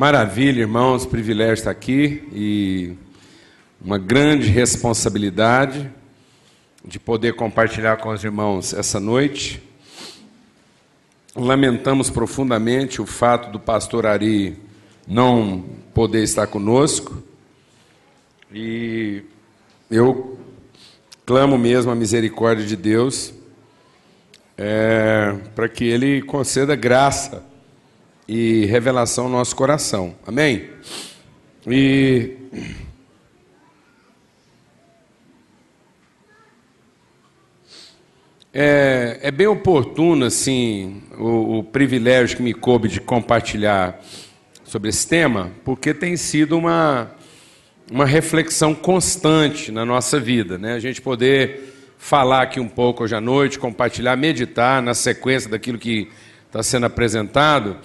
Maravilha, irmãos, privilégio estar aqui e uma grande responsabilidade de poder compartilhar com os irmãos essa noite. Lamentamos profundamente o fato do pastor Ari não poder estar conosco e eu clamo mesmo a misericórdia de Deus é, para que Ele conceda graça e revelação no nosso coração. Amém? E. É, é bem oportuno, assim, o, o privilégio que me coube de compartilhar sobre esse tema, porque tem sido uma, uma reflexão constante na nossa vida, né? A gente poder falar aqui um pouco hoje à noite, compartilhar, meditar na sequência daquilo que está sendo apresentado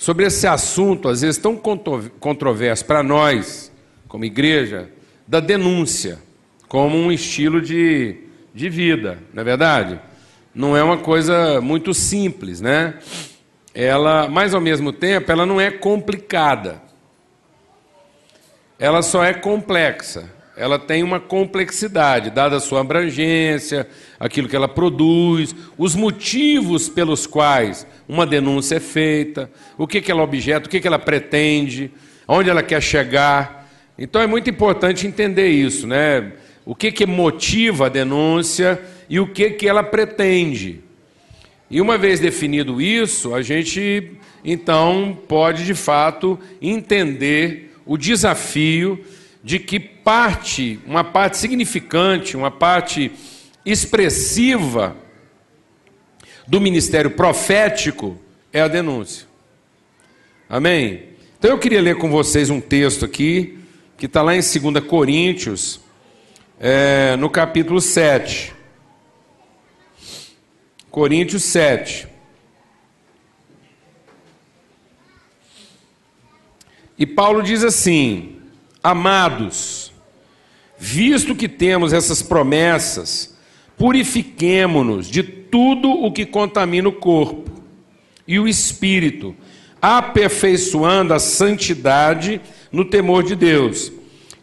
sobre esse assunto, às vezes tão controverso para nós, como igreja, da denúncia, como um estilo de, de vida, não é verdade? Não é uma coisa muito simples, né? Ela, mas ao mesmo tempo, ela não é complicada. Ela só é complexa ela tem uma complexidade, dada a sua abrangência, aquilo que ela produz, os motivos pelos quais uma denúncia é feita, o que, que ela objeto, o que, que ela pretende, onde ela quer chegar. Então é muito importante entender isso, né? O que, que motiva a denúncia e o que, que ela pretende. E uma vez definido isso, a gente então pode de fato entender o desafio de que parte, uma parte significante, uma parte expressiva do ministério profético é a denúncia. Amém? Então eu queria ler com vocês um texto aqui, que está lá em 2 Coríntios, é, no capítulo 7. Coríntios 7. E Paulo diz assim: Amados, visto que temos essas promessas, purifiquemo-nos de tudo o que contamina o corpo e o espírito, aperfeiçoando a santidade no temor de Deus.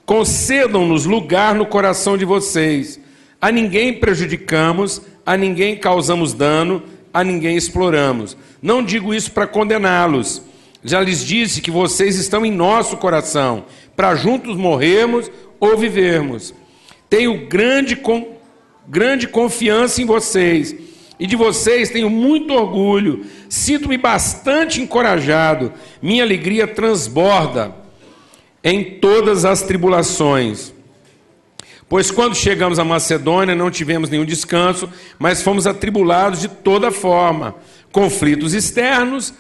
Concedam-nos lugar no coração de vocês. A ninguém prejudicamos, a ninguém causamos dano, a ninguém exploramos. Não digo isso para condená-los. Já lhes disse que vocês estão em nosso coração para juntos morrermos ou vivermos. Tenho grande, com, grande confiança em vocês e de vocês tenho muito orgulho. Sinto-me bastante encorajado. Minha alegria transborda em todas as tribulações. Pois quando chegamos à Macedônia não tivemos nenhum descanso, mas fomos atribulados de toda forma, conflitos externos,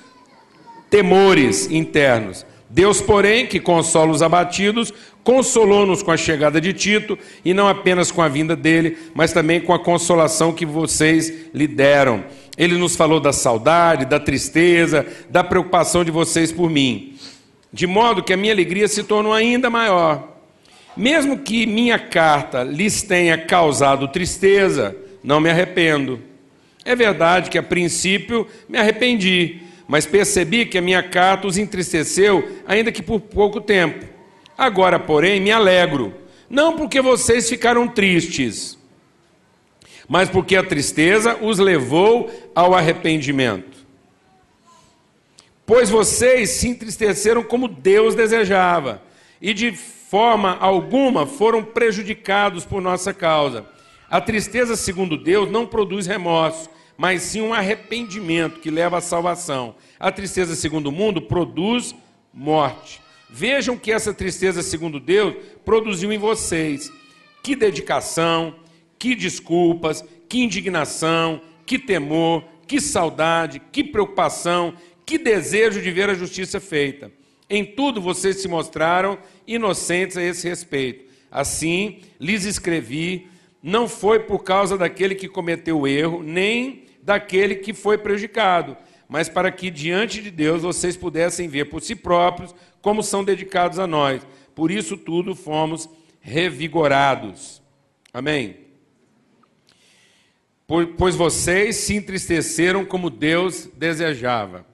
temores internos. Deus, porém, que consola os abatidos, consolou-nos com a chegada de Tito, e não apenas com a vinda dele, mas também com a consolação que vocês lhe deram. Ele nos falou da saudade, da tristeza, da preocupação de vocês por mim, de modo que a minha alegria se tornou ainda maior. Mesmo que minha carta lhes tenha causado tristeza, não me arrependo. É verdade que a princípio me arrependi mas percebi que a minha carta os entristeceu, ainda que por pouco tempo. Agora, porém, me alegro, não porque vocês ficaram tristes, mas porque a tristeza os levou ao arrependimento. Pois vocês se entristeceram como Deus desejava, e de forma alguma foram prejudicados por nossa causa. A tristeza, segundo Deus, não produz remorso, mas sim um arrependimento que leva à salvação. A tristeza, segundo o mundo, produz morte. Vejam que essa tristeza, segundo Deus, produziu em vocês. Que dedicação, que desculpas, que indignação, que temor, que saudade, que preocupação, que desejo de ver a justiça feita. Em tudo vocês se mostraram inocentes a esse respeito. Assim, lhes escrevi, não foi por causa daquele que cometeu o erro, nem daquele que foi prejudicado, mas para que diante de Deus vocês pudessem ver por si próprios como são dedicados a nós. Por isso tudo fomos revigorados. Amém. Pois vocês se entristeceram como Deus desejava.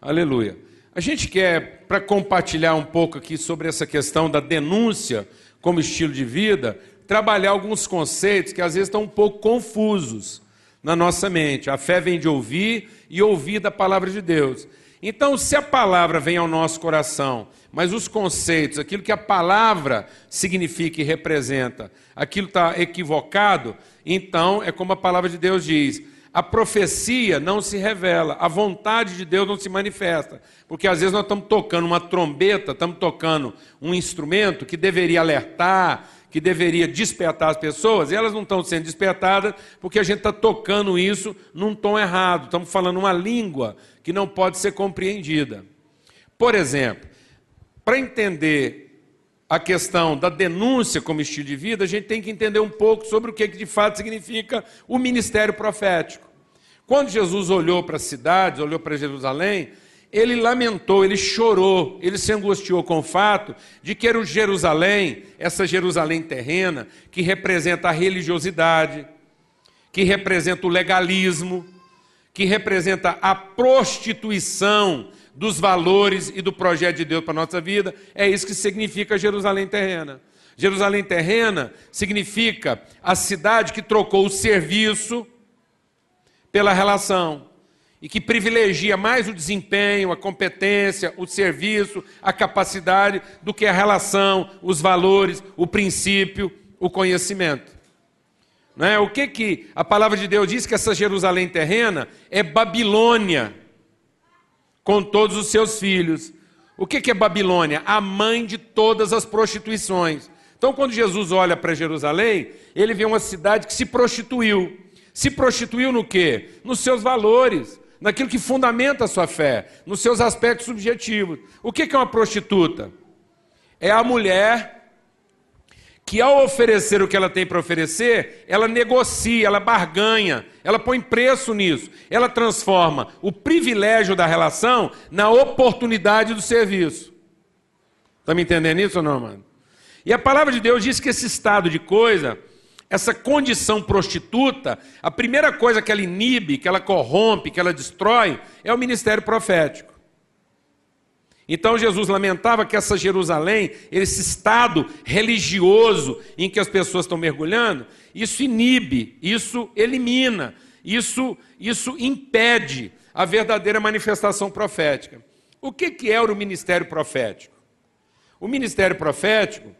Aleluia. A gente quer, para compartilhar um pouco aqui sobre essa questão da denúncia como estilo de vida, trabalhar alguns conceitos que às vezes estão um pouco confusos na nossa mente. A fé vem de ouvir e ouvir da palavra de Deus. Então, se a palavra vem ao nosso coração, mas os conceitos, aquilo que a palavra significa e representa, aquilo está equivocado, então é como a palavra de Deus diz: a profecia não se revela, a vontade de Deus não se manifesta. Porque às vezes nós estamos tocando uma trombeta, estamos tocando um instrumento que deveria alertar, que deveria despertar as pessoas, e elas não estão sendo despertadas porque a gente está tocando isso num tom errado, estamos falando uma língua que não pode ser compreendida. Por exemplo, para entender a questão da denúncia como estilo de vida, a gente tem que entender um pouco sobre o que de fato significa o ministério profético. Quando Jesus olhou para as cidades, olhou para Jerusalém, ele lamentou, ele chorou, ele se angustiou com o fato de que era o Jerusalém, essa Jerusalém terrena, que representa a religiosidade, que representa o legalismo, que representa a prostituição dos valores e do projeto de Deus para a nossa vida. É isso que significa Jerusalém terrena. Jerusalém terrena significa a cidade que trocou o serviço pela relação e que privilegia mais o desempenho, a competência, o serviço, a capacidade do que a relação, os valores, o princípio, o conhecimento. Não é? O que, que a palavra de Deus diz que essa Jerusalém terrena é Babilônia, com todos os seus filhos. O que, que é Babilônia? A mãe de todas as prostituições. Então, quando Jesus olha para Jerusalém, ele vê uma cidade que se prostituiu. Se prostituiu no quê? Nos seus valores, naquilo que fundamenta a sua fé, nos seus aspectos subjetivos. O que é uma prostituta? É a mulher que, ao oferecer o que ela tem para oferecer, ela negocia, ela barganha, ela põe preço nisso, ela transforma o privilégio da relação na oportunidade do serviço. Está me entendendo isso ou não, mano? E a palavra de Deus diz que esse estado de coisa essa condição prostituta, a primeira coisa que ela inibe, que ela corrompe, que ela destrói, é o ministério profético. Então Jesus lamentava que essa Jerusalém, esse estado religioso em que as pessoas estão mergulhando, isso inibe, isso elimina, isso, isso impede a verdadeira manifestação profética. O que, que é o ministério profético? O ministério profético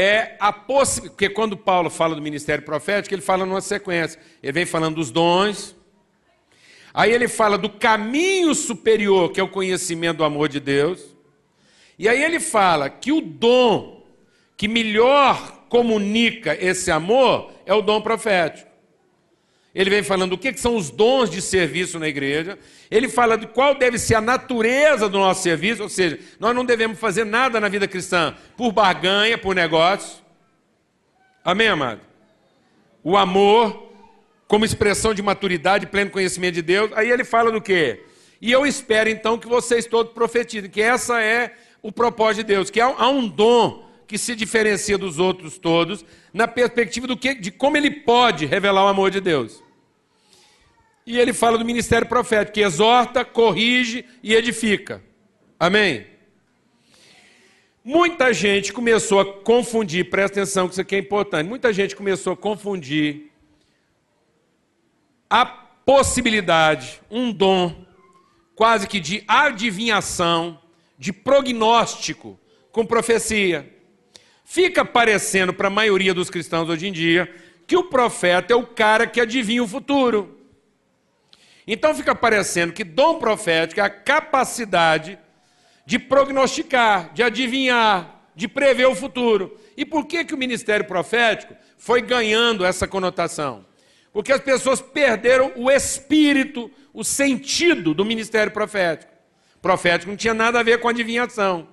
é a possibilidade, porque quando Paulo fala do ministério profético, ele fala numa sequência. Ele vem falando dos dons, aí ele fala do caminho superior, que é o conhecimento do amor de Deus, e aí ele fala que o dom que melhor comunica esse amor é o dom profético. Ele vem falando o que são os dons de serviço na igreja. Ele fala de qual deve ser a natureza do nosso serviço, ou seja, nós não devemos fazer nada na vida cristã por barganha, por negócio. Amém, amado? O amor, como expressão de maturidade, pleno conhecimento de Deus. Aí ele fala do quê? E eu espero então que vocês todos profetizem, que essa é o propósito de Deus, que há um dom que se diferencia dos outros todos, na perspectiva do que, de como ele pode revelar o amor de Deus. E ele fala do ministério profético, que exorta, corrige e edifica. Amém? Muita gente começou a confundir, presta atenção que isso aqui é importante. Muita gente começou a confundir a possibilidade, um dom, quase que de adivinhação, de prognóstico com profecia. Fica parecendo para a maioria dos cristãos hoje em dia que o profeta é o cara que adivinha o futuro. Então fica parecendo que dom profético é a capacidade de prognosticar, de adivinhar, de prever o futuro. E por que, que o ministério profético foi ganhando essa conotação? Porque as pessoas perderam o espírito, o sentido do ministério profético. Profético não tinha nada a ver com adivinhação.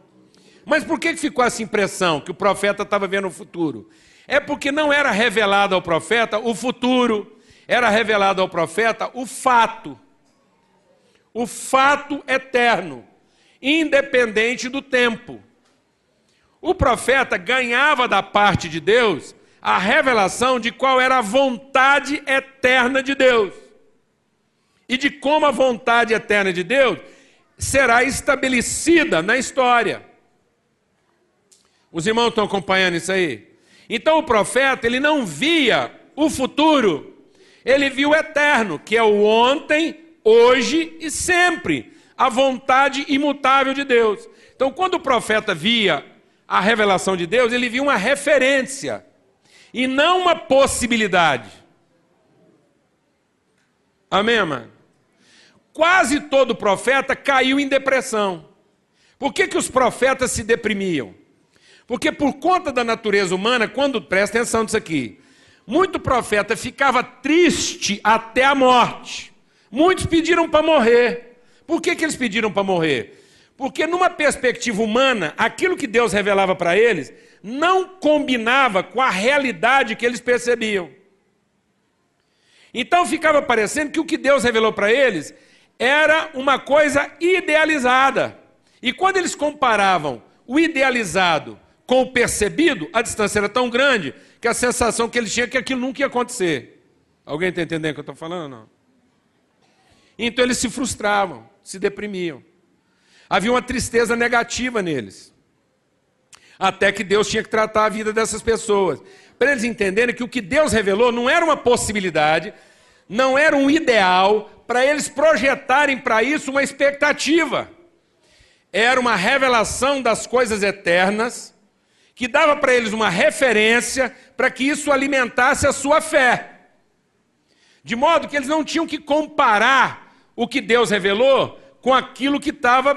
Mas por que ficou essa impressão que o profeta estava vendo o futuro? É porque não era revelado ao profeta o futuro, era revelado ao profeta o fato. O fato eterno, independente do tempo. O profeta ganhava da parte de Deus a revelação de qual era a vontade eterna de Deus. E de como a vontade eterna de Deus será estabelecida na história. Os irmãos estão acompanhando isso aí? Então o profeta, ele não via o futuro, ele viu o eterno, que é o ontem, hoje e sempre, a vontade imutável de Deus. Então, quando o profeta via a revelação de Deus, ele via uma referência e não uma possibilidade. Amém, mano? Quase todo profeta caiu em depressão. Por que, que os profetas se deprimiam? Porque por conta da natureza humana, quando presta atenção nisso aqui, muito profeta ficava triste até a morte. Muitos pediram para morrer. Por que, que eles pediram para morrer? Porque, numa perspectiva humana, aquilo que Deus revelava para eles não combinava com a realidade que eles percebiam. Então ficava parecendo que o que Deus revelou para eles era uma coisa idealizada. E quando eles comparavam o idealizado com o percebido, a distância era tão grande que a sensação que eles tinham é que aquilo nunca ia acontecer. Alguém está entendendo o que eu estou falando não? Então eles se frustravam, se deprimiam. Havia uma tristeza negativa neles. Até que Deus tinha que tratar a vida dessas pessoas. Para eles entenderem que o que Deus revelou não era uma possibilidade, não era um ideal, para eles projetarem para isso uma expectativa. Era uma revelação das coisas eternas, que dava para eles uma referência para que isso alimentasse a sua fé. De modo que eles não tinham que comparar o que Deus revelou com aquilo que estava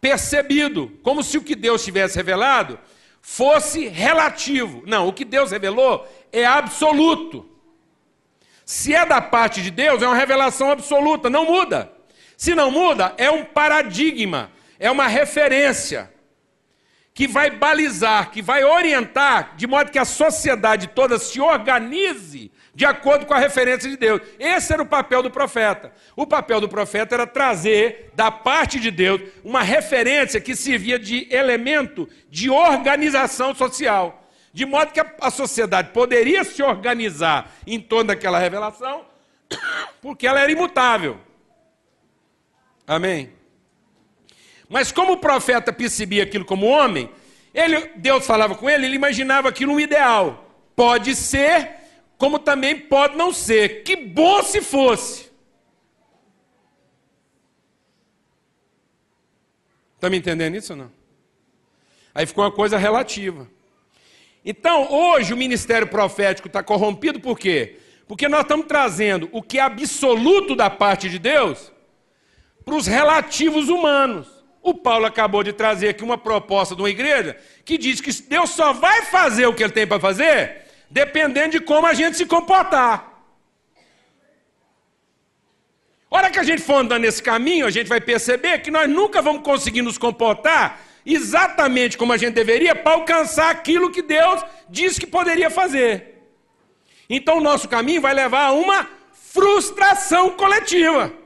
percebido, como se o que Deus tivesse revelado fosse relativo. Não, o que Deus revelou é absoluto. Se é da parte de Deus, é uma revelação absoluta, não muda. Se não muda, é um paradigma, é uma referência que vai balizar, que vai orientar, de modo que a sociedade toda se organize de acordo com a referência de Deus. Esse era o papel do profeta. O papel do profeta era trazer da parte de Deus uma referência que servia de elemento de organização social. De modo que a, sociedade poderia se organizar em torno daquela revelação, porque ela era imutável. Amém? Mas como o profeta percebia aquilo como homem, ele, Deus falava com ele, ele imaginava aquilo um ideal. Pode ser como também pode não ser. Que bom se fosse. Está me entendendo isso ou não? Aí ficou uma coisa relativa. Então, hoje o ministério profético está corrompido por quê? Porque nós estamos trazendo o que é absoluto da parte de Deus para os relativos humanos. O Paulo acabou de trazer aqui uma proposta de uma igreja que diz que Deus só vai fazer o que ele tem para fazer dependendo de como a gente se comportar. Hora que a gente for andando nesse caminho, a gente vai perceber que nós nunca vamos conseguir nos comportar exatamente como a gente deveria para alcançar aquilo que Deus disse que poderia fazer. Então o nosso caminho vai levar a uma frustração coletiva.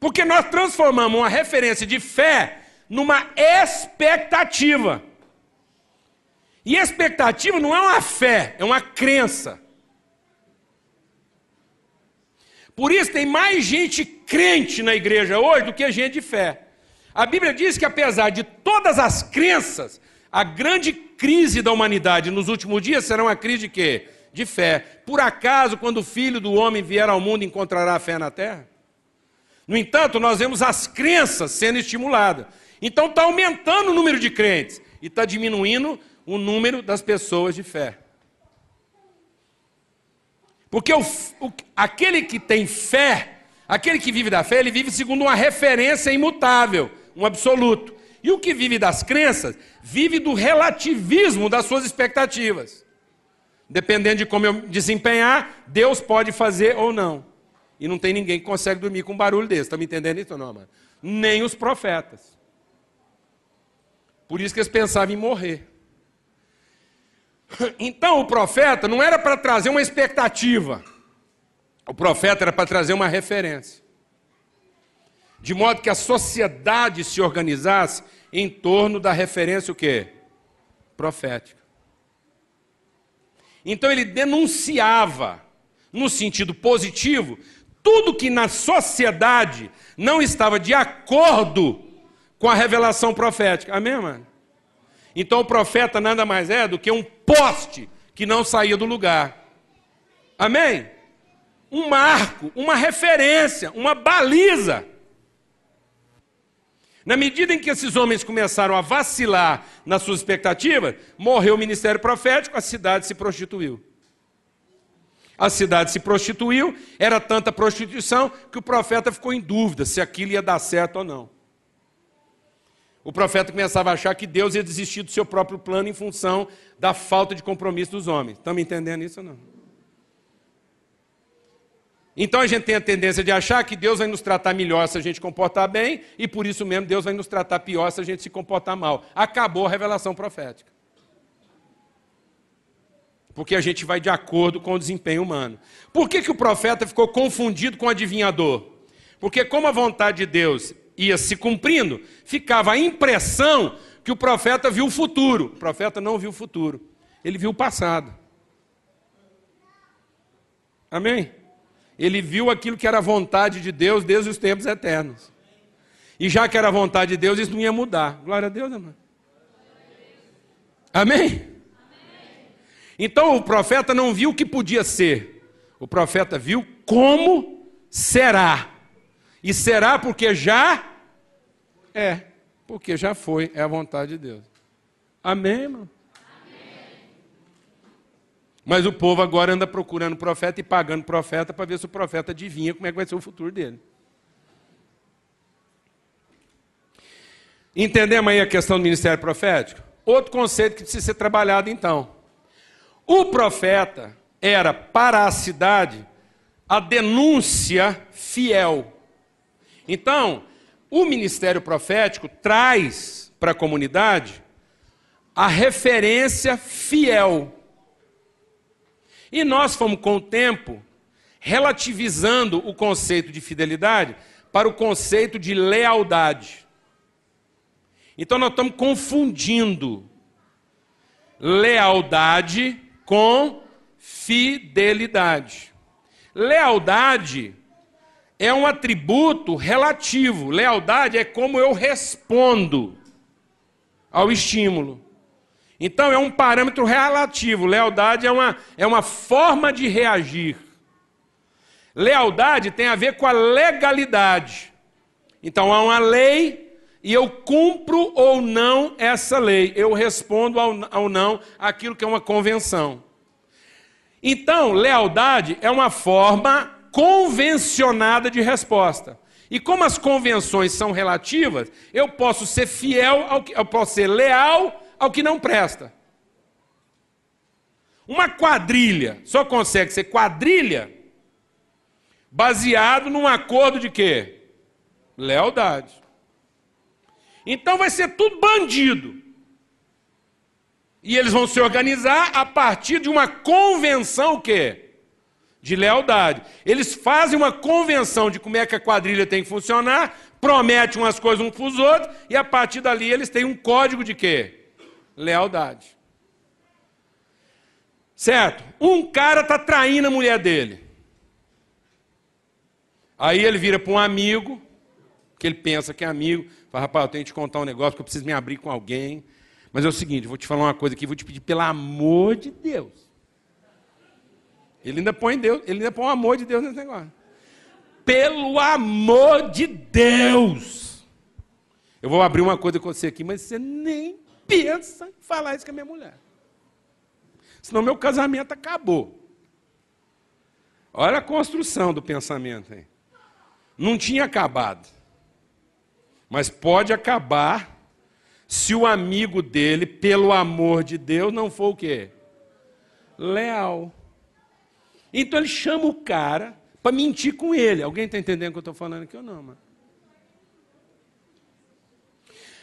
Porque nós transformamos uma referência de fé numa expectativa. E expectativa não é uma fé, é uma crença. Por isso tem mais gente crente na igreja hoje do que gente de fé. A Bíblia diz que apesar de todas as crenças, a grande crise da humanidade nos últimos dias será uma crise de quê? De fé. Por acaso, quando o filho do homem vier ao mundo, encontrará fé na terra? No entanto, nós vemos as crenças sendo estimuladas. Então está aumentando o número de crentes e está diminuindo o número das pessoas de fé. Porque o, o, aquele que tem fé, aquele que vive da fé, ele vive segundo uma referência imutável, um absoluto. E o que vive das crenças, vive do relativismo das suas expectativas. Dependendo de como eu desempenhar, Deus pode fazer ou não. E não tem ninguém que consegue dormir com um barulho desse. Está me entendendo isso ou não, mano? Nem os profetas. Por isso que eles pensavam em morrer. Então o profeta não era para trazer uma expectativa, o profeta era para trazer uma referência. De modo que a sociedade se organizasse em torno da referência o quê? Profética. Então ele denunciava, no sentido positivo, tudo que na sociedade não estava de acordo com a revelação profética. Amém, mano? Então o profeta nada mais é do que um poste que não saía do lugar. Amém? Um marco, uma referência, uma baliza. Na medida em que esses homens começaram a vacilar nas suas expectativas, morreu o ministério profético, a cidade se prostituiu. A cidade se prostituiu, era tanta prostituição que o profeta ficou em dúvida se aquilo ia dar certo ou não. O profeta começava a achar que Deus ia desistir do seu próprio plano em função da falta de compromisso dos homens. Estão entendendo isso ou não? Então a gente tem a tendência de achar que Deus vai nos tratar melhor se a gente comportar bem, e por isso mesmo Deus vai nos tratar pior se a gente se comportar mal. Acabou a revelação profética. Porque a gente vai de acordo com o desempenho humano. Por que, que o profeta ficou confundido com o adivinhador? Porque, como a vontade de Deus ia se cumprindo, ficava a impressão que o profeta viu o futuro. O profeta não viu o futuro, ele viu o passado. Amém? Ele viu aquilo que era a vontade de Deus desde os tempos eternos. E já que era a vontade de Deus, isso não ia mudar. Glória a Deus, amém? Amém? Então o profeta não viu o que podia ser, o profeta viu como será. E será porque já é, porque já foi, é a vontade de Deus. Amém, irmão? Mas o povo agora anda procurando profeta e pagando profeta para ver se o profeta adivinha como é que vai ser o futuro dele. Entendemos aí a questão do ministério profético? Outro conceito que precisa ser trabalhado então. O profeta era para a cidade a denúncia fiel. Então, o ministério profético traz para a comunidade a referência fiel. E nós fomos, com o tempo, relativizando o conceito de fidelidade para o conceito de lealdade. Então nós estamos confundindo lealdade com fidelidade. Lealdade é um atributo relativo. Lealdade é como eu respondo ao estímulo. Então é um parâmetro relativo. Lealdade é uma, é uma forma de reagir. Lealdade tem a ver com a legalidade. Então há uma lei e eu cumpro ou não essa lei. Eu respondo ou não aquilo que é uma convenção. Então, lealdade é uma forma convencionada de resposta. E como as convenções são relativas, eu posso ser fiel ao que, eu posso ser leal ao que não presta. Uma quadrilha só consegue ser quadrilha baseado num acordo de quê? Lealdade. Então vai ser tudo bandido. E eles vão se organizar a partir de uma convenção o quê? De lealdade. Eles fazem uma convenção de como é que a quadrilha tem que funcionar, prometem umas coisas uns para os outros, e a partir dali eles têm um código de quê? lealdade. Certo? Um cara está traindo a mulher dele. Aí ele vira para um amigo, que ele pensa que é amigo, fala, rapaz, eu tenho que te contar um negócio, que eu preciso me abrir com alguém. Mas é o seguinte, vou te falar uma coisa aqui, vou te pedir pelo amor de Deus. Ele ainda põe Deus, ele ainda põe o amor de Deus nesse negócio. Pelo amor de Deus. Eu vou abrir uma coisa com você aqui, mas você nem pensa em falar isso com a minha mulher. Senão meu casamento acabou. Olha a construção do pensamento aí. Não tinha acabado. Mas pode acabar se o amigo dele, pelo amor de Deus, não for o quê? Leal. Então ele chama o cara para mentir com ele. Alguém está entendendo o que eu estou falando aqui ou não, mano?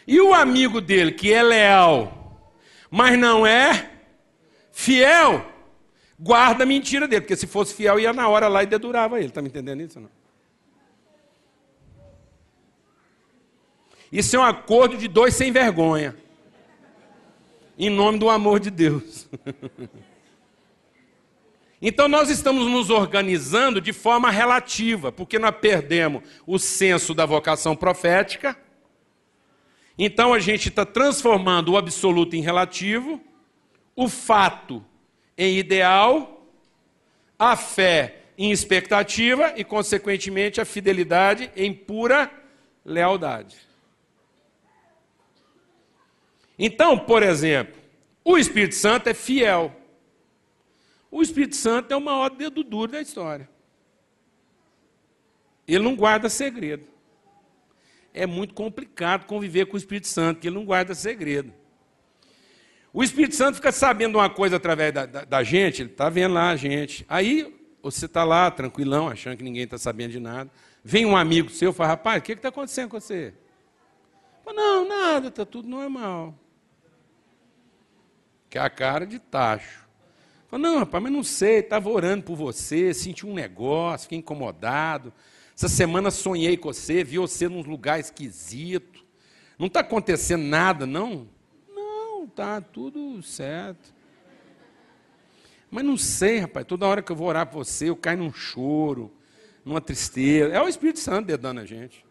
E o amigo dele, que é leal, mas não é fiel, guarda a mentira dele, porque se fosse fiel, ia na hora lá e dedurava ele. Está me entendendo isso? Não? Isso é um acordo de dois sem vergonha. Em nome do amor de Deus. Então nós estamos nos organizando de forma relativa, porque nós perdemos o senso da vocação profética. Então a gente está transformando o absoluto em relativo, o fato em ideal, a fé em expectativa e, consequentemente, a fidelidade em pura lealdade. Então, por exemplo, o Espírito Santo é fiel. O Espírito Santo é o maior dedo duro da história. Ele não guarda segredo. É muito complicado conviver com o Espírito Santo, porque ele não guarda segredo. O Espírito Santo fica sabendo uma coisa através da, da, da gente, ele está vendo lá a gente. Aí você está lá, tranquilão, achando que ninguém está sabendo de nada. Vem um amigo seu e fala, rapaz, o que está acontecendo com você? Fala, não, nada, está tudo normal. Que é a cara de tacho. Fala, não, rapaz, mas não sei, estava orando por você, senti um negócio, fiquei incomodado. Essa semana sonhei com você, vi você num lugar esquisito. Não está acontecendo nada, não? Não, tá tudo certo. Mas não sei, rapaz, toda hora que eu vou orar por você, eu caio num choro, numa tristeza. É o Espírito Santo dedando a gente.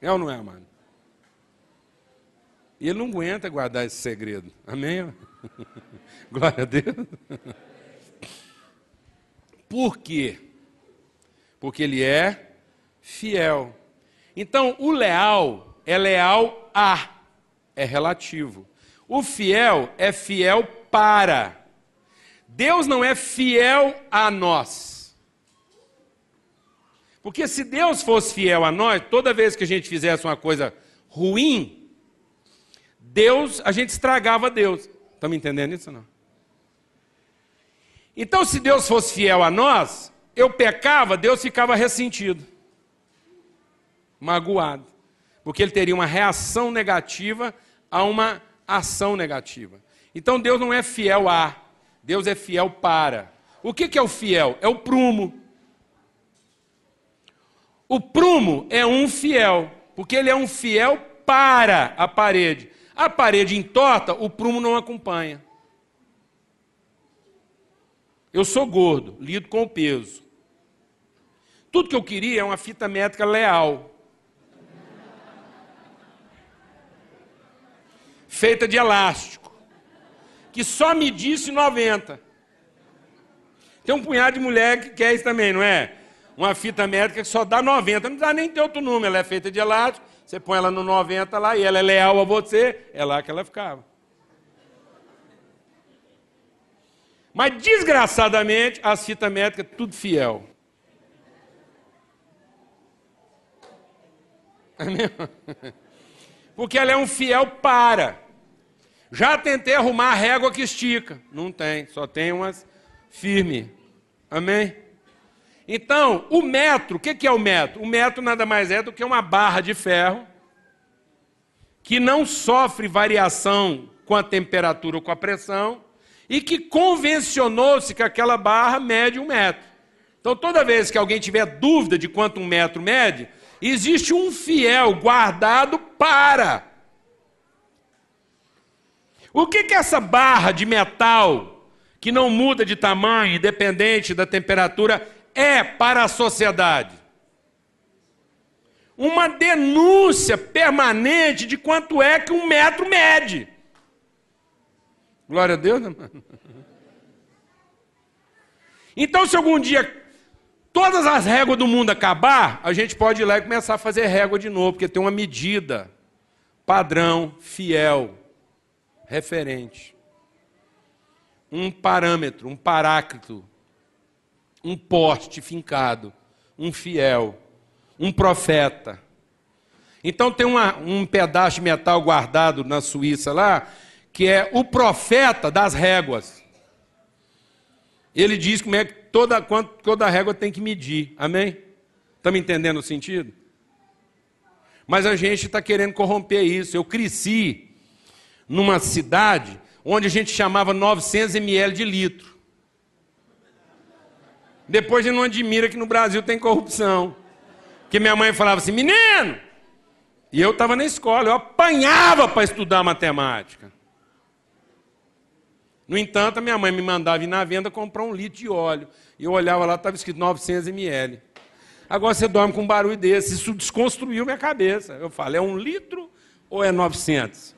É ou não é, mano? E ele não aguenta guardar esse segredo. Amém? Glória a Deus. Por quê? Porque ele é fiel. Então, o leal é leal a, é relativo. O fiel é fiel para. Deus não é fiel a nós. Porque se Deus fosse fiel a nós, toda vez que a gente fizesse uma coisa ruim, Deus, a gente estragava Deus. Estão me entendendo isso não? Então, se Deus fosse fiel a nós, eu pecava, Deus ficava ressentido, magoado, porque ele teria uma reação negativa a uma ação negativa. Então, Deus não é fiel a, Deus é fiel para. O que é o fiel? É o prumo. O prumo é um fiel, porque ele é um fiel para a parede. A parede entorta, o prumo não acompanha. Eu sou gordo, lido com o peso. Tudo que eu queria é uma fita métrica leal. Feita de elástico. Que só medisse 90. Tem um punhado de mulher que quer isso também, não é? Uma fita métrica que só dá 90. Não dá nem ter outro número, ela é feita de elástico você põe ela no 90 lá e ela é leal a você, é lá que ela ficava. Mas desgraçadamente, as fitas métricas, tudo fiel. Porque ela é um fiel para. Já tentei arrumar a régua que estica. Não tem, só tem umas firme. Amém? Então, o metro, o que é o metro? O metro nada mais é do que uma barra de ferro que não sofre variação com a temperatura ou com a pressão e que convencionou-se que aquela barra mede um metro. Então, toda vez que alguém tiver dúvida de quanto um metro mede, existe um fiel guardado para. O que, que essa barra de metal que não muda de tamanho, independente da temperatura, é para a sociedade? Uma denúncia permanente de quanto é que um metro mede. Glória a Deus, né? Então, se algum dia todas as réguas do mundo acabar, a gente pode ir lá e começar a fazer régua de novo, porque tem uma medida padrão, fiel, referente. Um parâmetro, um paráclito um poste fincado, um fiel, um profeta. Então tem uma, um pedaço de metal guardado na Suíça lá, que é o profeta das réguas. Ele diz como é que toda, quanto, toda régua tem que medir. Amém? Está me entendendo o sentido? Mas a gente está querendo corromper isso. Eu cresci numa cidade onde a gente chamava 900 ml de litro. Depois gente não admira que no Brasil tem corrupção. Porque minha mãe falava assim, menino! E eu estava na escola, eu apanhava para estudar matemática. No entanto, a minha mãe me mandava ir na venda comprar um litro de óleo. E eu olhava lá, estava escrito 900 ml. Agora você dorme com um barulho desse. Isso desconstruiu minha cabeça. Eu falo, é um litro ou é 900?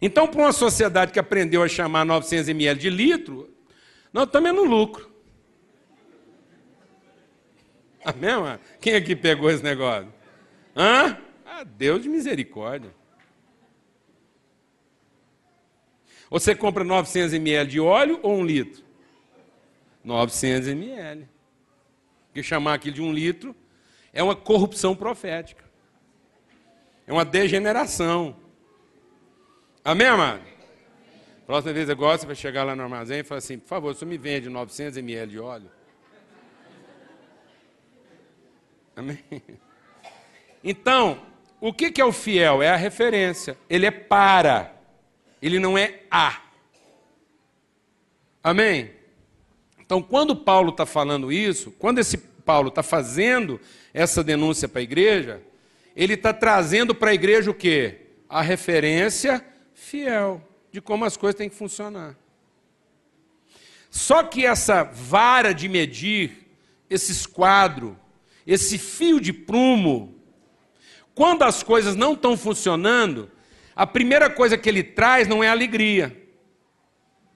Então, para uma sociedade que aprendeu a chamar 900 ml de litro, nós estamos no lucro. Amém, mano? Quem aqui pegou esse negócio? Hã? Ah, Deus de misericórdia. Você compra 900 ml de óleo ou um litro? 900 ml. Porque chamar aquilo de um litro é uma corrupção profética. É uma degeneração. Amém, amado? Próxima vez gosto, você vai chegar lá no armazém e falar assim, por favor, você me vende 900 ml de óleo? Amém? Então, o que é o fiel? É a referência. Ele é para. Ele não é a. Amém? Então, quando Paulo está falando isso, quando esse Paulo está fazendo essa denúncia para a igreja, ele está trazendo para a igreja o quê? A referência fiel de como as coisas têm que funcionar. Só que essa vara de medir, esse esquadro, esse fio de prumo, quando as coisas não estão funcionando, a primeira coisa que ele traz não é alegria,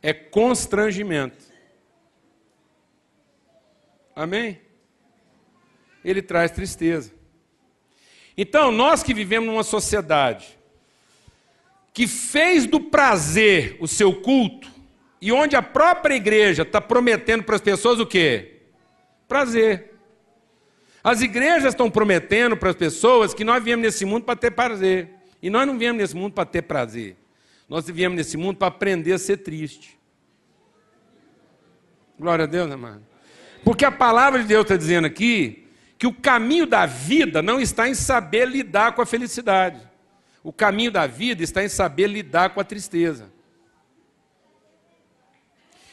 é constrangimento. Amém? Ele traz tristeza. Então, nós que vivemos numa sociedade que fez do prazer o seu culto, e onde a própria igreja está prometendo para as pessoas o quê? Prazer. As igrejas estão prometendo para as pessoas que nós viemos nesse mundo para ter prazer. E nós não viemos nesse mundo para ter prazer. Nós viemos nesse mundo para aprender a ser triste. Glória a Deus, amado. Porque a palavra de Deus está dizendo aqui que o caminho da vida não está em saber lidar com a felicidade. O caminho da vida está em saber lidar com a tristeza.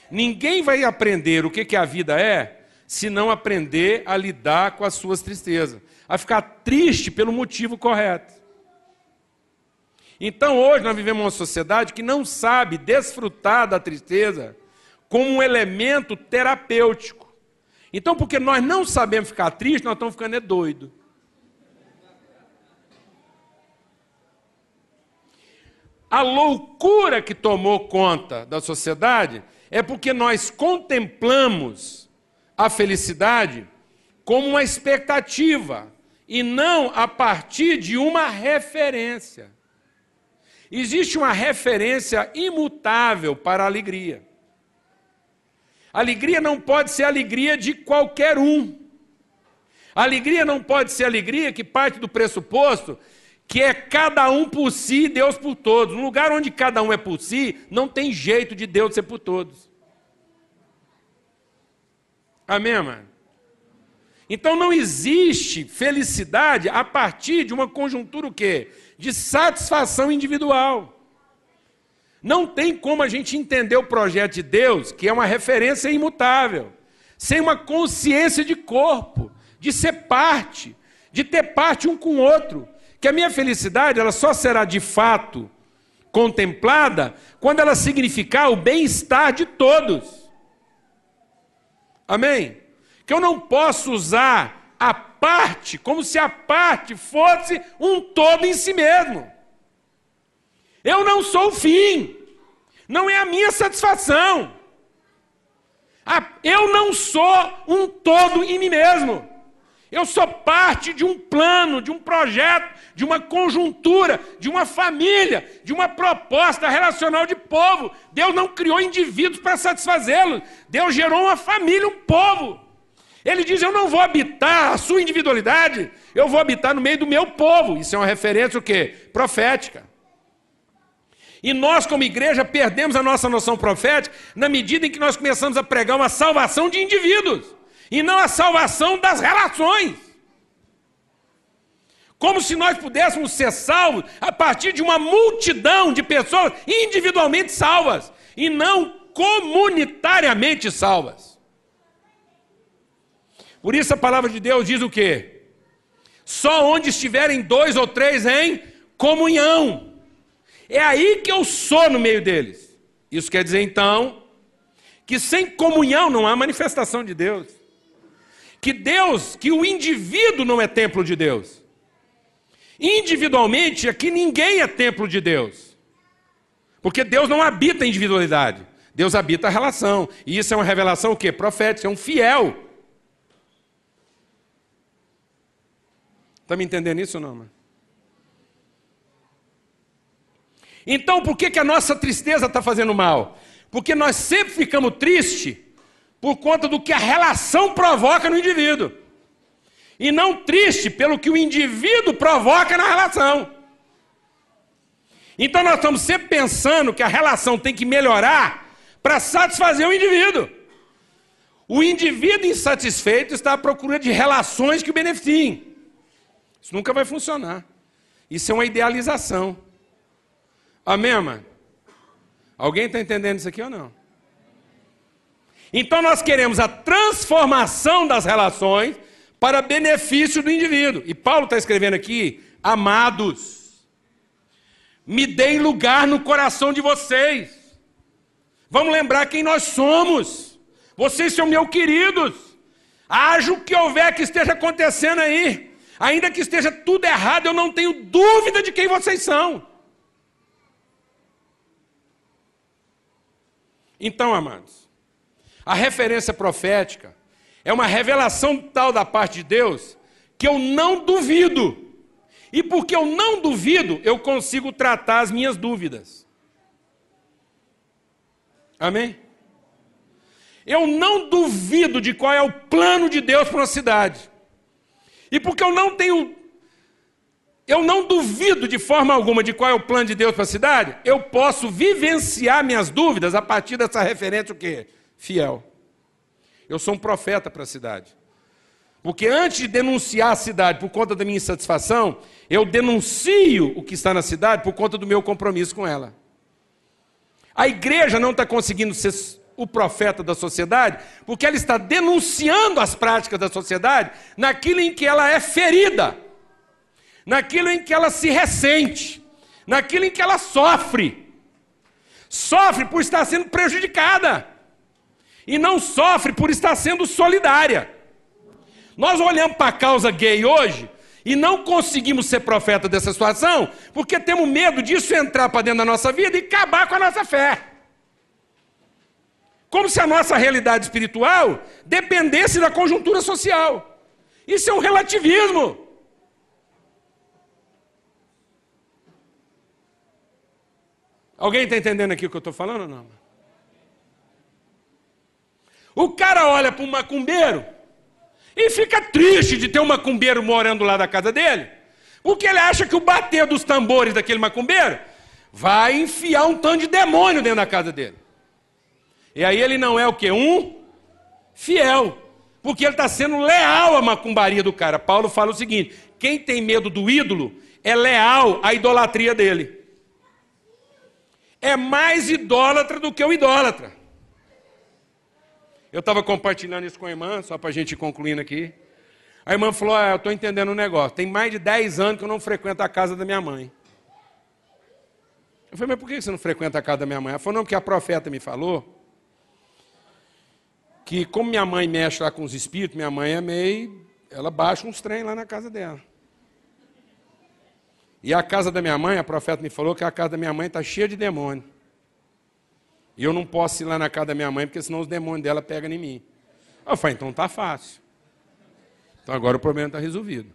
Ninguém vai aprender o que, a vida é se não aprender a lidar com as suas tristezas, a ficar triste pelo motivo correto. Então hoje nós vivemos uma sociedade que não sabe desfrutar da tristeza como um elemento terapêutico. Então, porque nós não sabemos ficar tristes, nós estamos ficando é doido. A loucura que tomou conta da sociedade é porque nós contemplamos a felicidade como uma expectativa e não a partir de uma referência. Existe uma referência imutável para a alegria. Alegria não pode ser alegria de qualquer um. Alegria não pode ser alegria que parte do pressuposto que é cada um por si e Deus por todos. No lugar onde cada um é por si, não tem jeito de Deus ser por todos. Amém, mano? Então não existe felicidade a partir de uma conjuntura o quê? De satisfação individual. Não tem como a gente entender o projeto de Deus, que é uma referência imutável, sem uma consciência de corpo, de ser parte, de ter parte um com o outro. Que a minha felicidade ela só será de fato contemplada quando ela significar o bem-estar de todos. Amém? Que eu não posso usar a parte como se a parte fosse um todo em si mesmo. Eu não sou o fim, não é a minha satisfação. Eu não sou um todo em mim mesmo. Eu sou parte de um plano, de um projeto, de uma conjuntura, de uma família, de uma proposta relacional de povo. Deus não criou indivíduos para satisfazê-los. Deus gerou uma família, um povo. Ele diz: Eu não vou habitar a sua individualidade, eu vou habitar no meio do meu povo. Isso é uma referência o quê? Profética. E nós, como igreja, perdemos a nossa noção profética na medida em que nós começamos a pregar uma salvação de indivíduos e não a salvação das relações. Como se nós pudéssemos ser salvos a partir de uma multidão de pessoas individualmente salvas e não comunitariamente salvas. Por isso a palavra de Deus diz o quê? Só onde estiverem dois ou três em comunhão. É aí que eu sou no meio deles. Isso quer dizer então que sem comunhão não há manifestação de Deus. Que Deus, que o indivíduo não é templo de Deus. Individualmente, aqui ninguém é templo de Deus. Porque Deus não habita a individualidade. Deus habita a relação. E isso é uma revelação o quê? Profética, é um fiel. Está me entendendo isso ou não, mano? Então, por que, que a nossa tristeza está fazendo mal? Porque nós sempre ficamos tristes por conta do que a relação provoca no indivíduo. E não triste pelo que o indivíduo provoca na relação. Então nós estamos sempre pensando que a relação tem que melhorar para satisfazer o indivíduo. O indivíduo insatisfeito está à procura de relações que o beneficiem. Isso nunca vai funcionar. Isso é uma idealização. Amém, mano? Alguém está entendendo isso aqui ou não? Então nós queremos a transformação das relações para benefício do indivíduo. E Paulo está escrevendo aqui, amados, me deem lugar no coração de vocês. Vamos lembrar quem nós somos. Vocês são meus queridos. Haja o que houver que esteja acontecendo aí. Ainda que esteja tudo errado, eu não tenho dúvida de quem vocês são. Então, amados, a referência profética é uma revelação tal da parte de Deus que eu não duvido. E porque eu não duvido, eu consigo tratar as minhas dúvidas. Amém? Eu não duvido de qual é o plano de Deus para uma cidade. E porque eu não tenho eu não duvido de forma alguma de qual é o plano de Deus para a cidade, eu posso vivenciar minhas dúvidas a partir dessa referência o quê? Fiel. Eu sou um profeta para a cidade. Porque antes de denunciar a cidade por conta da minha insatisfação, eu denuncio o que está na cidade por conta do meu compromisso com ela. A igreja não está conseguindo ser o profeta da sociedade, porque ela está denunciando as práticas da sociedade naquilo em que ela é ferida naquilo em que ela se ressente, naquilo em que ela sofre. Sofre por estar sendo prejudicada, e não sofre por estar sendo solidária. Nós olhamos para a causa gay hoje e não conseguimos ser profeta dessa situação porque temos medo disso entrar para dentro da nossa vida e acabar com a nossa fé. Como se a nossa realidade espiritual dependesse da conjuntura social. Isso é um relativismo. Alguém está entendendo aqui o que eu estou falando ou não? O cara olha para um macumbeiro e fica triste de ter um macumbeiro morando lá da casa dele, porque ele acha que o bater dos tambores daquele macumbeiro vai enfiar um tanto de demônio dentro da casa dele. E aí ele não é o que? Um fiel. Porque ele está sendo leal à macumbaria do cara. Paulo fala o seguinte: quem tem medo do ídolo é leal à idolatria dele é mais idólatra do que o idólatra. Eu estava compartilhando isso com a irmã, só para a gente ir concluindo aqui. A irmã falou: ah, Eu estou entendendo um negócio. Tem mais de 10 anos que eu não frequento a casa da minha mãe. Eu falei: Mas por que você não frequenta a casa da minha mãe? Ela falou: Não, porque a profeta me falou que, como minha mãe mexe lá com os espíritos, minha mãe é meio. Ela baixa uns trem lá na casa dela. E a casa da minha mãe, a profeta me falou que a casa da minha mãe está cheia de demônio. E eu não posso ir lá na casa da minha mãe, porque senão os demônios dela pegam em mim. Eu falei, então tá fácil. Então agora o problema está resolvido.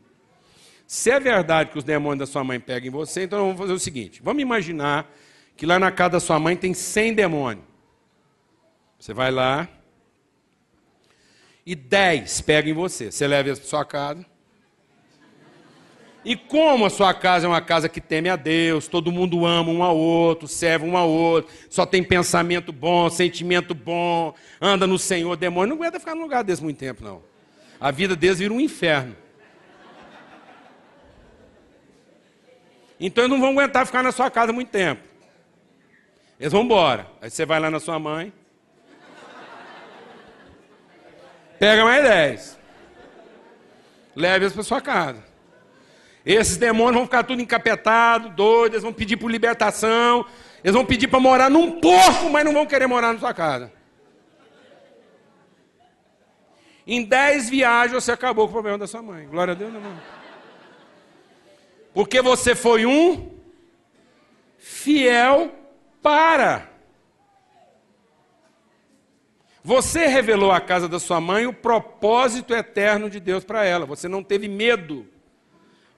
Se é verdade que os demônios da sua mãe pegam em você, então vamos fazer o seguinte: vamos imaginar que lá na casa da sua mãe tem 100 demônios. Você vai lá e 10 pegam em você. Você leva eles para sua casa. E como a sua casa é uma casa que teme a Deus, todo mundo ama um ao outro, serve um ao outro, só tem pensamento bom, sentimento bom, anda no Senhor, demônio, não aguenta ficar num lugar desse muito tempo, não. A vida deles vira um inferno. Então eles não vão aguentar ficar na sua casa muito tempo. Eles vão embora. Aí você vai lá na sua mãe. Pega mais dez. Leve eles para sua casa. Esses demônios vão ficar tudo encapetado, doidos, eles vão pedir por libertação, eles vão pedir para morar num porco, mas não vão querer morar na sua casa. Em dez viagens você acabou com o problema da sua mãe. Glória a Deus, irmão. Porque você foi um fiel para. Você revelou à casa da sua mãe o propósito eterno de Deus para ela. Você não teve medo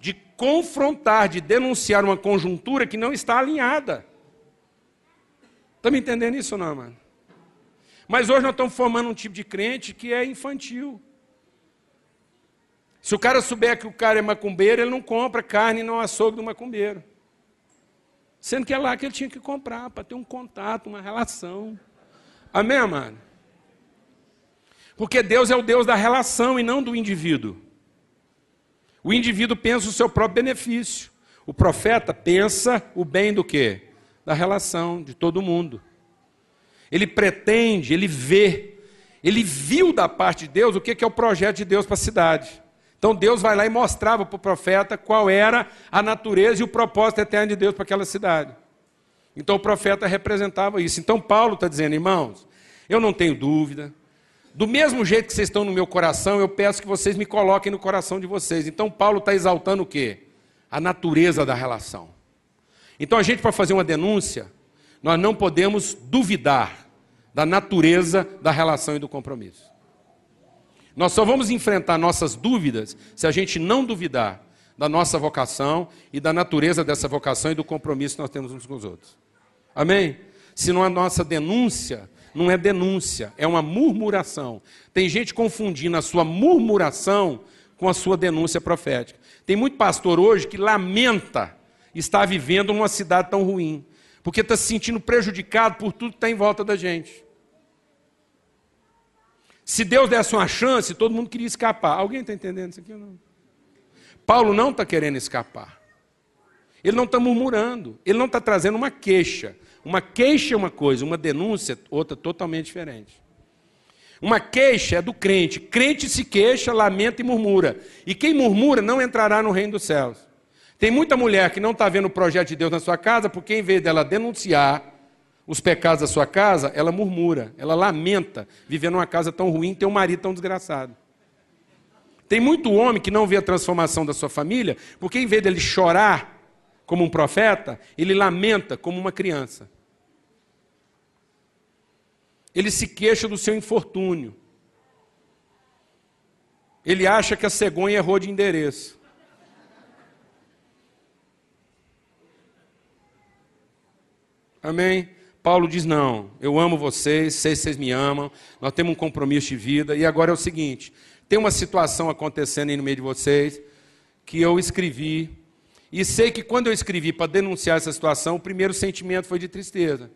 de confrontar, de denunciar uma conjuntura que não está alinhada. Está me entendendo isso, não, mano? Mas hoje nós estamos formando um tipo de crente que é infantil. Se o cara souber que o cara é macumbeiro, ele não compra carne no açougue do macumbeiro. Sendo que é lá que ele tinha que comprar, para ter um contato, uma relação. Amém, mano? Porque Deus é o Deus da relação e não do indivíduo. O indivíduo pensa o seu próprio benefício. O profeta pensa o bem do quê? Da relação de todo mundo. Ele pretende, ele vê, ele viu da parte de Deus o que é o projeto de Deus para a cidade. Então Deus vai lá e mostrava para o profeta qual era a natureza e o propósito eterno de Deus para aquela cidade. Então o profeta representava isso. Então Paulo está dizendo, irmãos, eu não tenho dúvida, do mesmo jeito que vocês estão no meu coração, eu peço que vocês me coloquem no coração de vocês. Então, Paulo está exaltando o quê? A natureza da relação. Então, a gente, para fazer uma denúncia, nós não podemos duvidar da natureza da relação e do compromisso. Nós só vamos enfrentar nossas dúvidas se a gente não duvidar da nossa vocação e da natureza dessa vocação e do compromisso que nós temos uns com os outros. Amém? Se não a nossa denúncia não é denúncia, é uma murmuração. Tem gente confundindo a sua murmuração com a sua denúncia profética. Tem muito pastor hoje que lamenta estar vivendo numa cidade tão ruim, porque está se sentindo prejudicado por tudo que está em volta da gente. Se Deus desse uma chance, todo mundo queria escapar. Alguém está entendendo isso aqui ou não? Paulo não está querendo escapar. Ele não está murmurando, ele não está trazendo uma queixa. Uma queixa é uma coisa, uma denúncia, outra totalmente diferente. Uma queixa é do crente. Crente se queixa, lamenta e murmura. E quem murmura não entrará no reino dos céus. Tem muita mulher que não está vendo o projeto de Deus na sua casa, porque em vez dela denunciar os pecados da sua casa, ela murmura, ela lamenta, vivendo numa casa tão ruim, ter um marido tão desgraçado. Tem muito homem que não vê a transformação da sua família, porque em vez dele chorar como um profeta, ele lamenta como uma criança ele se queixa do seu infortúnio. Ele acha que a cegonha errou de endereço. Amém? Paulo diz: Não, eu amo vocês, sei que vocês me amam, nós temos um compromisso de vida, e agora é o seguinte: tem uma situação acontecendo aí no meio de vocês, que eu escrevi, e sei que quando eu escrevi para denunciar essa situação, o primeiro sentimento foi de tristeza.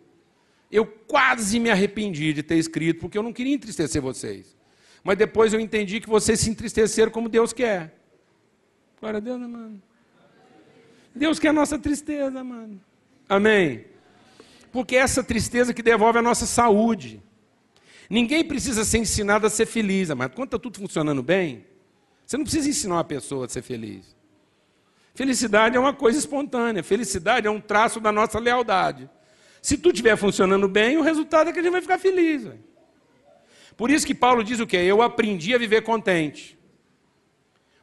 Eu quase me arrependi de ter escrito, porque eu não queria entristecer vocês. Mas depois eu entendi que vocês se entristeceram como Deus quer. Glória a Deus, né, mano? Deus quer a nossa tristeza, mano. Amém? Porque é essa tristeza que devolve a nossa saúde. Ninguém precisa ser ensinado a ser feliz, mas quando está tudo funcionando bem, você não precisa ensinar uma pessoa a ser feliz. Felicidade é uma coisa espontânea, felicidade é um traço da nossa lealdade. Se tudo estiver funcionando bem, o resultado é que a gente vai ficar feliz. Véio. Por isso que Paulo diz o quê? Eu aprendi a viver contente.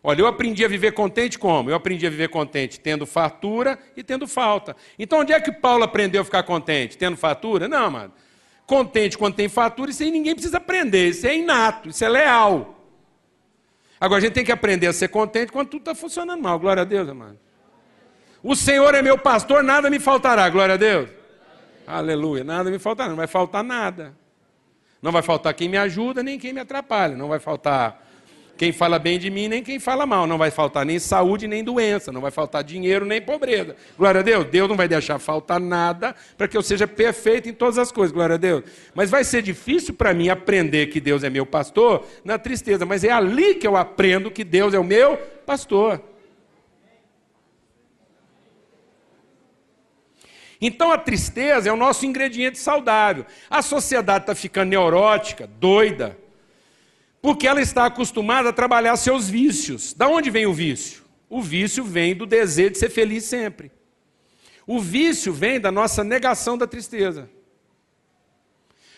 Olha, eu aprendi a viver contente como? Eu aprendi a viver contente tendo fartura e tendo falta. Então, onde é que Paulo aprendeu a ficar contente? Tendo fartura? Não, mano. Contente quando tem fartura, isso aí ninguém precisa aprender. Isso é inato, isso é leal. Agora, a gente tem que aprender a ser contente quando tudo está funcionando mal. Glória a Deus, amado. O Senhor é meu pastor, nada me faltará. Glória a Deus. Aleluia. Nada me faltará, não vai faltar nada. Não vai faltar quem me ajuda, nem quem me atrapalha. Não vai faltar quem fala bem de mim, nem quem fala mal. Não vai faltar nem saúde, nem doença. Não vai faltar dinheiro, nem pobreza. Glória a Deus. Deus não vai deixar faltar nada para que eu seja perfeito em todas as coisas. Glória a Deus. Mas vai ser difícil para mim aprender que Deus é meu pastor na tristeza. Mas é ali que eu aprendo que Deus é o meu pastor. Então a tristeza é o nosso ingrediente saudável. A sociedade está ficando neurótica, doida, porque ela está acostumada a trabalhar seus vícios. Da onde vem o vício? O vício vem do desejo de ser feliz sempre. O vício vem da nossa negação da tristeza.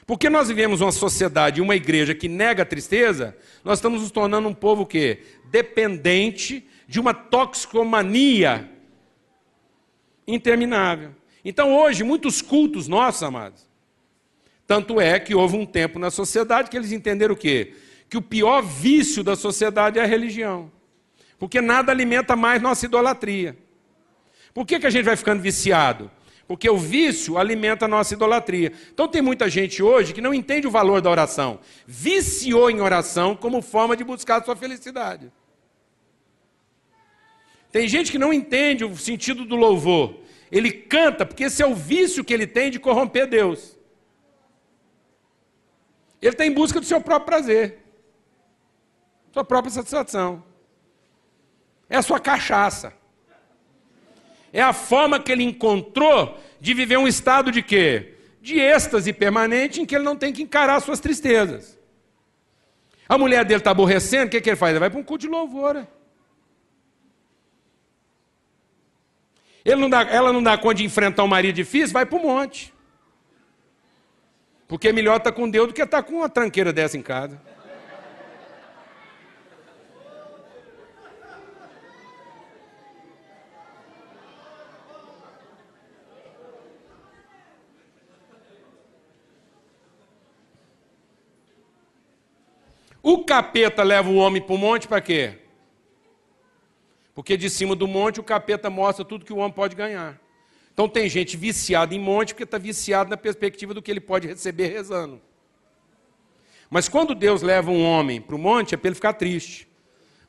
Porque nós vivemos uma sociedade, uma igreja que nega a tristeza, nós estamos nos tornando um povo que dependente de uma toxicomania interminável. Então hoje muitos cultos nossos, amados, tanto é que houve um tempo na sociedade que eles entenderam o quê? Que o pior vício da sociedade é a religião. Porque nada alimenta mais nossa idolatria. Por que, que a gente vai ficando viciado? Porque o vício alimenta a nossa idolatria. Então tem muita gente hoje que não entende o valor da oração. Viciou em oração como forma de buscar a sua felicidade. Tem gente que não entende o sentido do louvor. Ele canta porque esse é o vício que ele tem de corromper Deus. Ele está em busca do seu próprio prazer, sua própria satisfação. É a sua cachaça. É a forma que ele encontrou de viver um estado de quê? De êxtase permanente em que ele não tem que encarar suas tristezas. A mulher dele está aborrecendo, o que, que ele faz? Ele vai para um culto de louvor. Né? Não dá, ela não dá conta de enfrentar um marido difícil, vai para o monte. Porque é melhor estar tá com Deus do que estar tá com uma tranqueira dessa em casa. O capeta leva o homem para o monte para quê? Porque de cima do monte o capeta mostra tudo que o homem pode ganhar. Então tem gente viciada em monte porque está viciado na perspectiva do que ele pode receber rezando. Mas quando Deus leva um homem para o monte é para ele ficar triste.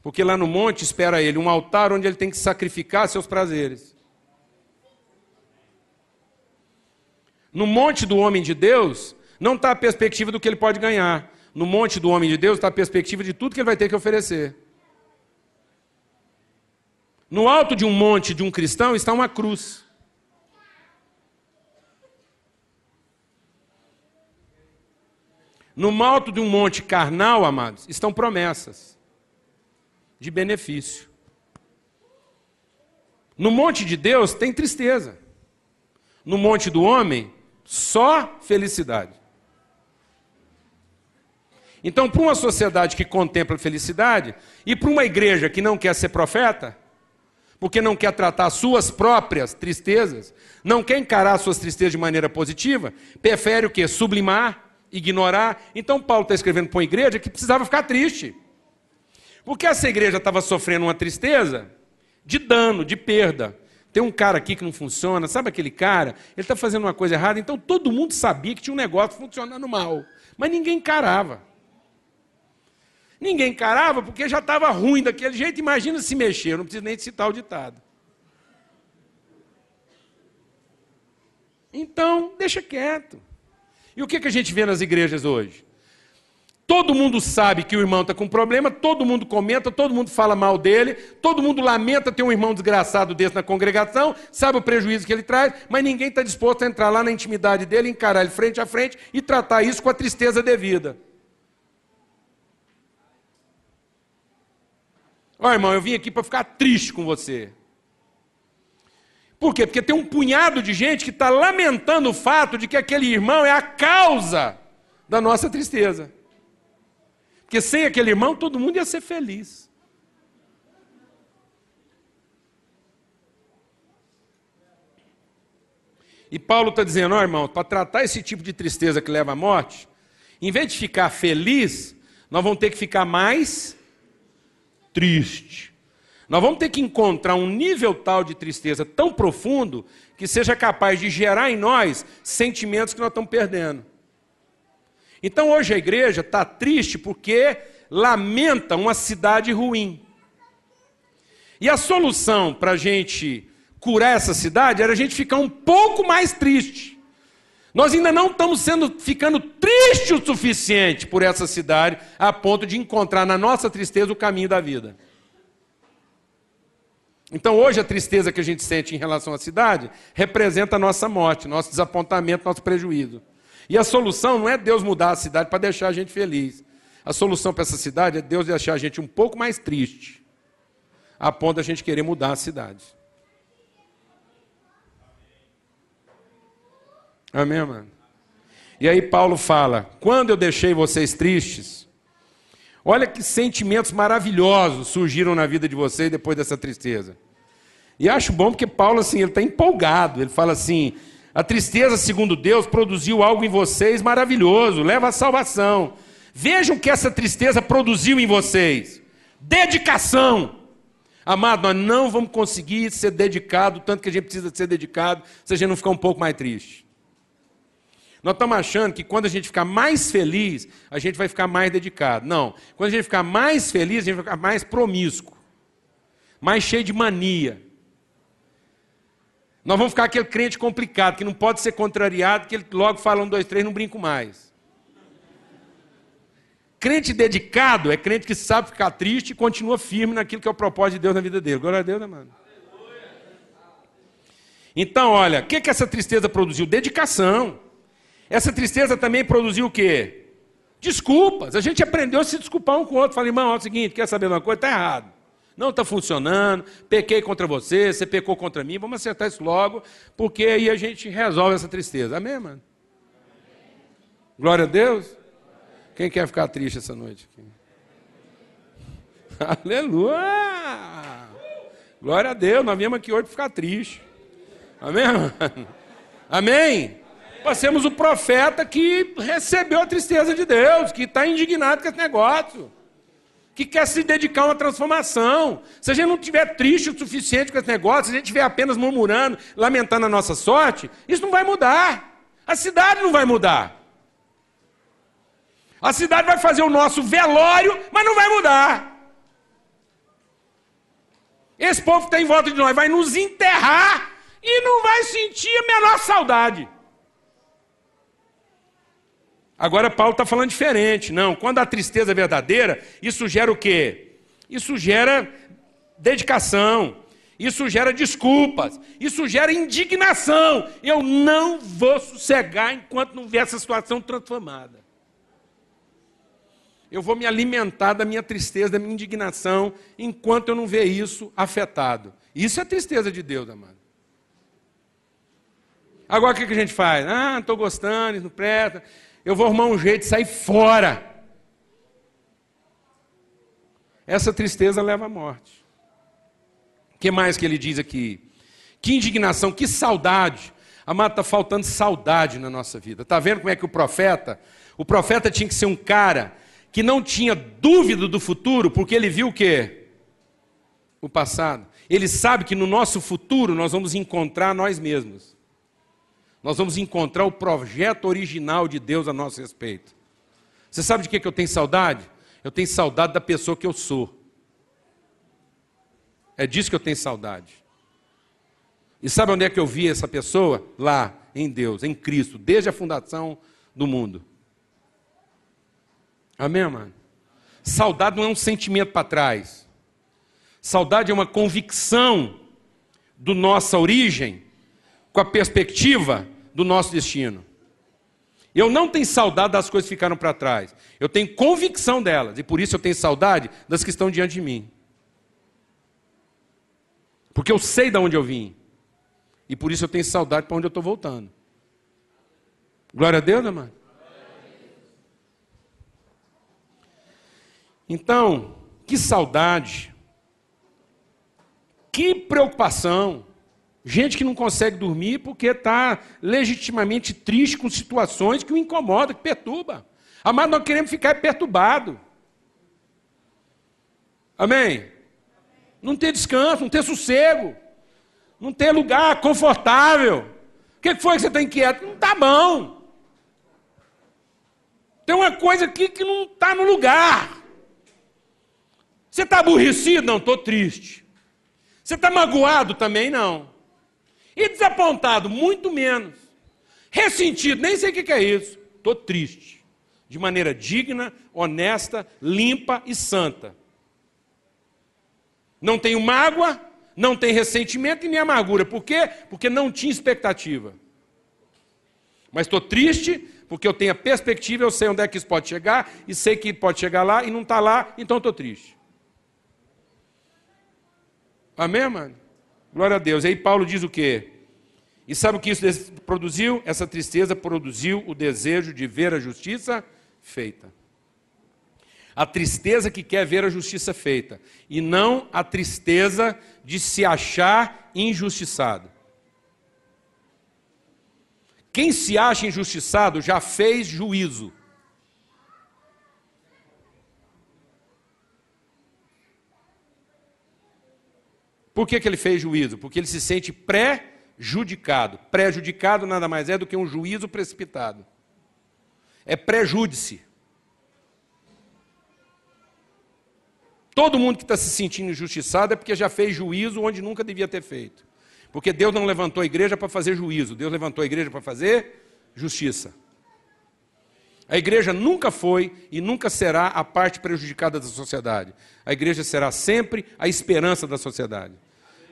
Porque lá no monte espera ele um altar onde ele tem que sacrificar seus prazeres. No monte do homem de Deus, não está a perspectiva do que ele pode ganhar. No monte do homem de Deus está a perspectiva de tudo que ele vai ter que oferecer. No alto de um monte de um cristão está uma cruz. No alto de um monte carnal, amados, estão promessas de benefício. No monte de Deus tem tristeza. No monte do homem, só felicidade. Então, para uma sociedade que contempla felicidade e para uma igreja que não quer ser profeta, porque não quer tratar suas próprias tristezas, não quer encarar suas tristezas de maneira positiva, prefere o quê? Sublimar, ignorar. Então Paulo está escrevendo para uma igreja que precisava ficar triste. Porque essa igreja estava sofrendo uma tristeza de dano, de perda. Tem um cara aqui que não funciona, sabe aquele cara? Ele está fazendo uma coisa errada, então todo mundo sabia que tinha um negócio funcionando mal, mas ninguém encarava. Ninguém encarava porque já estava ruim daquele jeito. Imagina se mexer, eu não preciso nem citar o ditado. Então, deixa quieto. E o que, que a gente vê nas igrejas hoje? Todo mundo sabe que o irmão está com problema, todo mundo comenta, todo mundo fala mal dele, todo mundo lamenta ter um irmão desgraçado desse na congregação, sabe o prejuízo que ele traz, mas ninguém está disposto a entrar lá na intimidade dele, encarar ele frente a frente e tratar isso com a tristeza devida. Ó, oh, irmão, eu vim aqui para ficar triste com você. Por quê? Porque tem um punhado de gente que está lamentando o fato de que aquele irmão é a causa da nossa tristeza. Porque sem aquele irmão todo mundo ia ser feliz. E Paulo está dizendo, ó oh, irmão, para tratar esse tipo de tristeza que leva à morte, em vez de ficar feliz, nós vamos ter que ficar mais triste. Nós vamos ter que encontrar um nível tal de tristeza tão profundo que seja capaz de gerar em nós sentimentos que nós estamos perdendo. Então hoje a igreja está triste porque lamenta uma cidade ruim. E a solução para a gente curar essa cidade era a gente ficar um pouco mais triste. Nós ainda não estamos sendo ficando tristes o suficiente por essa cidade, a ponto de encontrar na nossa tristeza o caminho da vida. Então, hoje, a tristeza que a gente sente em relação à cidade representa a nossa morte, nosso desapontamento, nosso prejuízo. E a solução não é Deus mudar a cidade para deixar a gente feliz. A solução para essa cidade é Deus deixar a gente um pouco mais triste, a ponto da gente querer mudar a cidade. Amém, mano? E aí Paulo fala: quando eu deixei vocês tristes, olha que sentimentos maravilhosos surgiram na vida de vocês depois dessa tristeza. E acho bom porque Paulo assim, ele está empolgado. Ele fala assim: a tristeza, segundo Deus, produziu algo em vocês maravilhoso, leva à salvação. Vejam que essa tristeza produziu em vocês: dedicação. Amado, nós não vamos conseguir ser dedicado, tanto que a gente precisa ser dedicado, se a gente não ficar um pouco mais triste. Nós estamos achando que quando a gente ficar mais feliz, a gente vai ficar mais dedicado. Não. Quando a gente ficar mais feliz, a gente vai ficar mais promíscuo, mais cheio de mania. Nós vamos ficar aquele crente complicado, que não pode ser contrariado, que ele logo fala um, dois, três, não brinco mais. Crente dedicado é crente que sabe ficar triste e continua firme naquilo que é o propósito de Deus na vida dele. Glória a Deus, né, mano? Então, olha, o que, que essa tristeza produziu? Dedicação. Essa tristeza também produziu o quê? Desculpas. A gente aprendeu a se desculpar um com o outro. Falei, irmão, é o seguinte, quer saber uma coisa? Está errado. Não está funcionando, pequei contra você, você pecou contra mim, vamos acertar isso logo, porque aí a gente resolve essa tristeza. Amém, mano? Glória a Deus. Quem quer ficar triste essa noite? Aleluia! Glória a Deus, nós viemos aqui hoje para ficar triste. Amém? Amém? Nós temos o profeta que recebeu a tristeza de Deus, que está indignado com esse negócio, que quer se dedicar a uma transformação. Se a gente não estiver triste o suficiente com esse negócio, se a gente estiver apenas murmurando, lamentando a nossa sorte, isso não vai mudar. A cidade não vai mudar. A cidade vai fazer o nosso velório, mas não vai mudar. Esse povo que está em volta de nós vai nos enterrar e não vai sentir a menor saudade. Agora Paulo está falando diferente. Não, quando a tristeza é verdadeira, isso gera o quê? Isso gera dedicação, isso gera desculpas, isso gera indignação. Eu não vou sossegar enquanto não ver essa situação transformada. Eu vou me alimentar da minha tristeza, da minha indignação, enquanto eu não ver isso afetado. Isso é tristeza de Deus, amado. Agora o que a gente faz? Ah, não estou gostando, não presta eu vou arrumar um jeito de sair fora. Essa tristeza leva à morte. O que mais que ele diz aqui? Que indignação, que saudade. Amado, está faltando saudade na nossa vida. Está vendo como é que o profeta? O profeta tinha que ser um cara que não tinha dúvida do futuro, porque ele viu o quê? O passado. Ele sabe que no nosso futuro nós vamos encontrar nós mesmos nós vamos encontrar o projeto original de Deus a nosso respeito. Você sabe de que, eu tenho saudade? Eu tenho saudade da pessoa que eu sou. É disso que eu tenho saudade. E sabe onde é que eu vi essa pessoa? Lá, em Deus, em Cristo, desde a fundação do mundo. Amém, mano? Saudade não é um sentimento para trás. Saudade é uma convicção do nossa origem com a perspectiva do nosso destino. Eu não tenho saudade das coisas que ficaram para trás. Eu tenho convicção delas. E por isso eu tenho saudade das que estão diante de mim. Porque eu sei de onde eu vim. E por isso eu tenho saudade para onde eu estou voltando. Glória a Deus, amado. Então, que saudade. Que preocupação. Gente que não consegue dormir porque está legitimamente triste com situações que o incomodam, que perturba. Amado, nós queremos ficar perturbado. Amém? Não ter descanso, não ter sossego, não ter lugar confortável. O que foi que você está inquieto? Não está bom. Tem uma coisa aqui que não está no lugar. Você está aborrecido? Não, estou triste. Você está magoado? Também não. E desapontado, muito menos. Ressentido, nem sei o que é isso. Estou triste. De maneira digna, honesta, limpa e santa. Não tenho mágoa, não tenho ressentimento e nem amargura. Por quê? Porque não tinha expectativa. Mas estou triste porque eu tenho a perspectiva, eu sei onde é que isso pode chegar, e sei que pode chegar lá e não está lá, então estou triste. Amém, mano? Glória a Deus. Aí Paulo diz o quê? E sabe o que isso produziu? Essa tristeza produziu o desejo de ver a justiça feita. A tristeza que quer ver a justiça feita. E não a tristeza de se achar injustiçado. Quem se acha injustiçado já fez juízo. Por que, que ele fez juízo? Porque ele se sente pré-judicado. Pré-judicado nada mais é do que um juízo precipitado. É pré-júdice. Todo mundo que está se sentindo injustiçado é porque já fez juízo onde nunca devia ter feito. Porque Deus não levantou a igreja para fazer juízo, Deus levantou a igreja para fazer justiça. A igreja nunca foi e nunca será a parte prejudicada da sociedade. A igreja será sempre a esperança da sociedade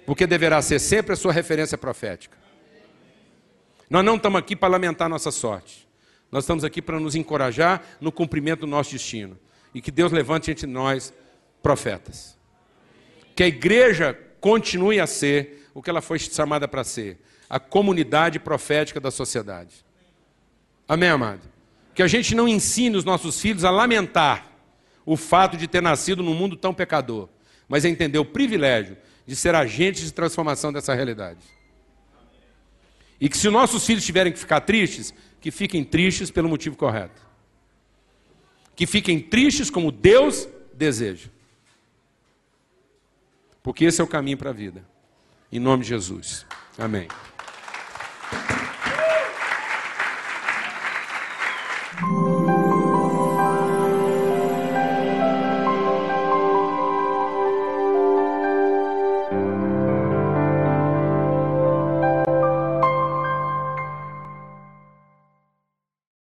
porque deverá ser sempre a sua referência profética. Nós não estamos aqui para lamentar nossa sorte. Nós estamos aqui para nos encorajar no cumprimento do nosso destino. E que Deus levante entre nós profetas. Que a igreja continue a ser o que ela foi chamada para ser a comunidade profética da sociedade. Amém, amado? Que a gente não ensine os nossos filhos a lamentar o fato de ter nascido num mundo tão pecador, mas a entender o privilégio de ser agentes de transformação dessa realidade. E que se nossos filhos tiverem que ficar tristes, que fiquem tristes pelo motivo correto. Que fiquem tristes como Deus deseja. Porque esse é o caminho para a vida. Em nome de Jesus. Amém.